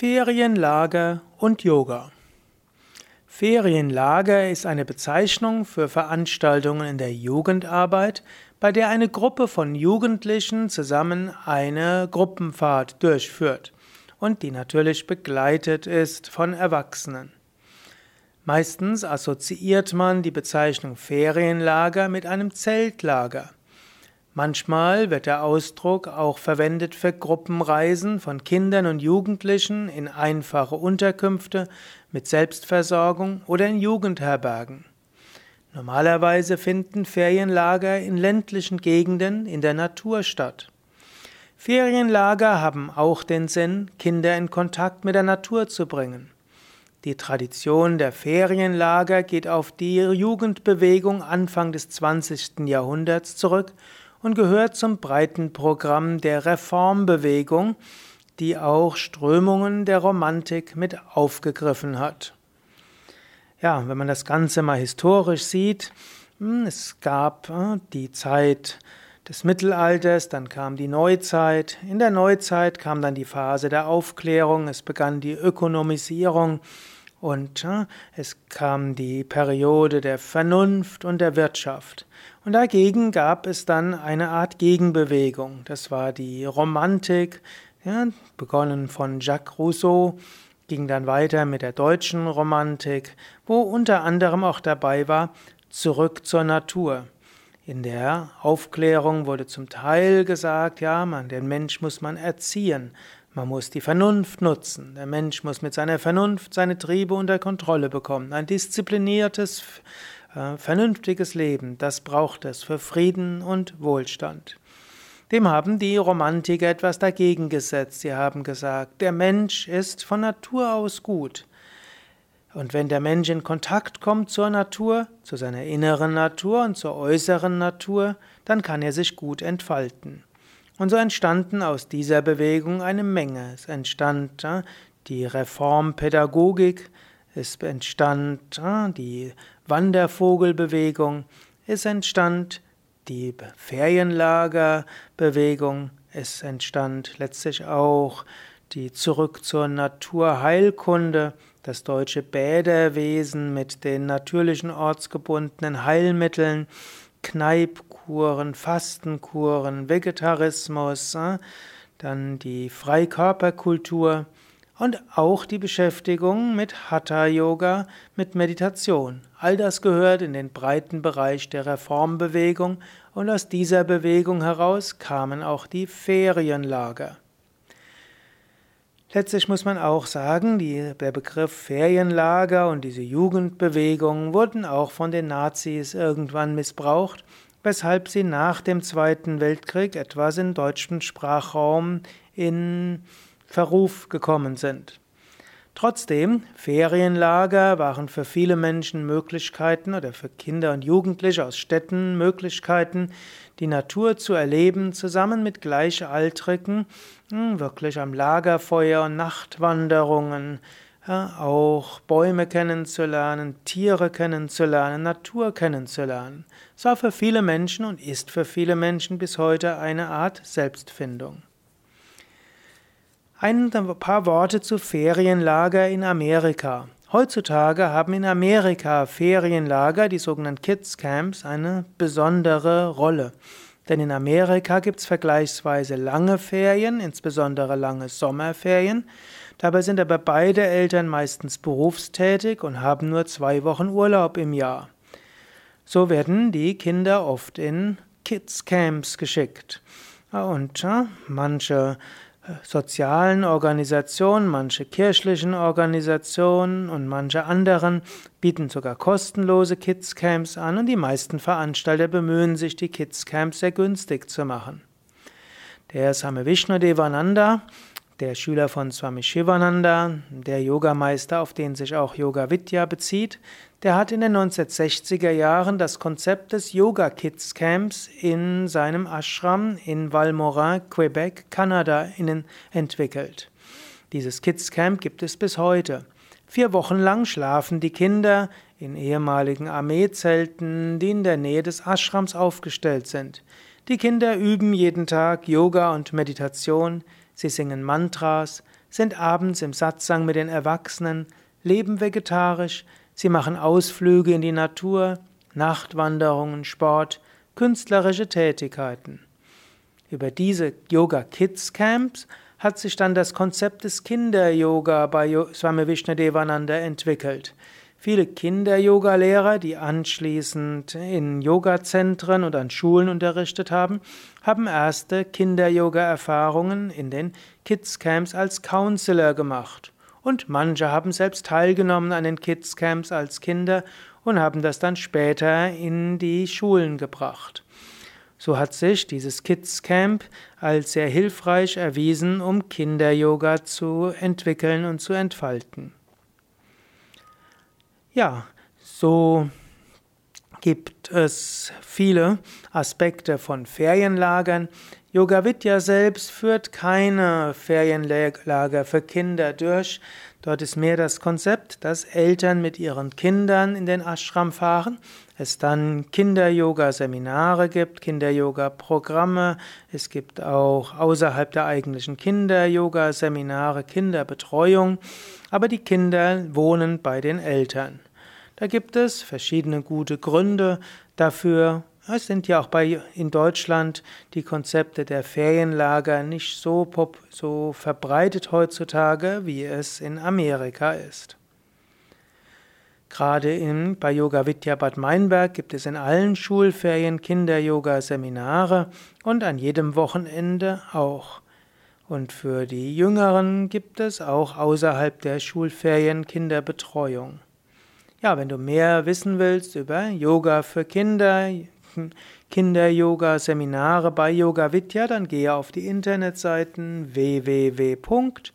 Ferienlager und Yoga. Ferienlager ist eine Bezeichnung für Veranstaltungen in der Jugendarbeit, bei der eine Gruppe von Jugendlichen zusammen eine Gruppenfahrt durchführt und die natürlich begleitet ist von Erwachsenen. Meistens assoziiert man die Bezeichnung Ferienlager mit einem Zeltlager. Manchmal wird der Ausdruck auch verwendet für Gruppenreisen von Kindern und Jugendlichen in einfache Unterkünfte mit Selbstversorgung oder in Jugendherbergen. Normalerweise finden Ferienlager in ländlichen Gegenden in der Natur statt. Ferienlager haben auch den Sinn, Kinder in Kontakt mit der Natur zu bringen. Die Tradition der Ferienlager geht auf die Jugendbewegung Anfang des 20. Jahrhunderts zurück und gehört zum breiten Programm der Reformbewegung, die auch Strömungen der Romantik mit aufgegriffen hat. Ja, wenn man das Ganze mal historisch sieht, hm, es gab äh, die Zeit des Mittelalters, dann kam die Neuzeit. In der Neuzeit kam dann die Phase der Aufklärung, es begann die Ökonomisierung und äh, es kam die Periode der Vernunft und der Wirtschaft. Und dagegen gab es dann eine Art Gegenbewegung. Das war die Romantik, ja, begonnen von Jacques Rousseau, ging dann weiter mit der deutschen Romantik, wo unter anderem auch dabei war, zurück zur Natur. In der Aufklärung wurde zum Teil gesagt, ja, man, den Mensch muss man erziehen, man muss die Vernunft nutzen, der Mensch muss mit seiner Vernunft seine Triebe unter Kontrolle bekommen, ein diszipliniertes vernünftiges Leben, das braucht es für Frieden und Wohlstand. Dem haben die Romantiker etwas dagegen gesetzt. Sie haben gesagt, der Mensch ist von Natur aus gut. Und wenn der Mensch in Kontakt kommt zur Natur, zu seiner inneren Natur und zur äußeren Natur, dann kann er sich gut entfalten. Und so entstanden aus dieser Bewegung eine Menge. Es entstand äh, die Reformpädagogik, es entstand äh, die Wandervogelbewegung, es entstand die Ferienlagerbewegung, es entstand letztlich auch die Zurück zur Naturheilkunde, das deutsche Bäderwesen mit den natürlichen ortsgebundenen Heilmitteln, Kneipkuren, Fastenkuren, Vegetarismus, äh, dann die Freikörperkultur und auch die Beschäftigung mit Hatha Yoga, mit Meditation. All das gehört in den breiten Bereich der Reformbewegung und aus dieser Bewegung heraus kamen auch die Ferienlager. Letztlich muss man auch sagen, die, der Begriff Ferienlager und diese Jugendbewegung wurden auch von den Nazis irgendwann missbraucht, weshalb sie nach dem Zweiten Weltkrieg etwas im deutschen Sprachraum in Verruf gekommen sind. Trotzdem, Ferienlager waren für viele Menschen Möglichkeiten oder für Kinder und Jugendliche aus Städten Möglichkeiten, die Natur zu erleben, zusammen mit Gleichaltrigen, hm, wirklich am Lagerfeuer und Nachtwanderungen, auch Bäume kennenzulernen, Tiere kennenzulernen, Natur kennenzulernen. Es war für viele Menschen und ist für viele Menschen bis heute eine Art Selbstfindung. Ein paar Worte zu Ferienlager in Amerika. Heutzutage haben in Amerika Ferienlager, die sogenannten Kids Camps, eine besondere Rolle. Denn in Amerika gibt es vergleichsweise lange Ferien, insbesondere lange Sommerferien. Dabei sind aber beide Eltern meistens berufstätig und haben nur zwei Wochen Urlaub im Jahr. So werden die Kinder oft in Kids Camps geschickt. Und ja, manche sozialen Organisationen, manche kirchlichen Organisationen und manche anderen bieten sogar kostenlose Kids Camps an und die meisten Veranstalter bemühen sich, die Kids Camps sehr günstig zu machen. Der Same Vishnu Devananda der Schüler von Swami Shivananda, der Yogameister, auf den sich auch Yoga Vidya bezieht, der hat in den 1960er Jahren das Konzept des Yoga Kids Camps in seinem Ashram in Valmorin, Quebec, Kanada, entwickelt. Dieses Kids Camp gibt es bis heute. Vier Wochen lang schlafen die Kinder in ehemaligen Armeezelten, die in der Nähe des Ashrams aufgestellt sind. Die Kinder üben jeden Tag Yoga und Meditation, Sie singen Mantras, sind abends im Satsang mit den Erwachsenen, leben vegetarisch, sie machen Ausflüge in die Natur, Nachtwanderungen, Sport, künstlerische Tätigkeiten. Über diese Yoga Kids Camps hat sich dann das Konzept des Kinder-Yoga bei Swami Vishnadevananda entwickelt. Viele Kinder-Yoga-Lehrer, die anschließend in Yoga-Zentren und an Schulen unterrichtet haben, haben erste Kinder-Yoga-Erfahrungen in den Kids-Camps als Counselor gemacht. Und manche haben selbst teilgenommen an den Kids-Camps als Kinder und haben das dann später in die Schulen gebracht. So hat sich dieses Kids Camp als sehr hilfreich erwiesen, um Kinder-Yoga zu entwickeln und zu entfalten. Ja, so gibt es viele Aspekte von Ferienlagern. Yoga Vidya selbst führt keine Ferienlager für Kinder durch. Dort ist mehr das Konzept, dass Eltern mit ihren Kindern in den Ashram fahren, es dann Kinder-Yoga-Seminare gibt, Kinder-Yoga-Programme, es gibt auch außerhalb der eigentlichen Kinder-Yoga-Seminare Kinderbetreuung, aber die Kinder wohnen bei den Eltern. Da gibt es verschiedene gute Gründe dafür, es sind ja auch bei, in Deutschland die Konzepte der Ferienlager nicht so, pop, so verbreitet heutzutage, wie es in Amerika ist. Gerade in, bei Yoga Vidya Bad Meinberg gibt es in allen Schulferien Kinder-Yoga-Seminare und an jedem Wochenende auch. Und für die Jüngeren gibt es auch außerhalb der Schulferien Kinderbetreuung. Ja, wenn du mehr wissen willst über Yoga für Kinder, Kinder-Yoga-Seminare bei Yoga Vidya, dann gehe auf die Internetseiten www.yoga-vidya.de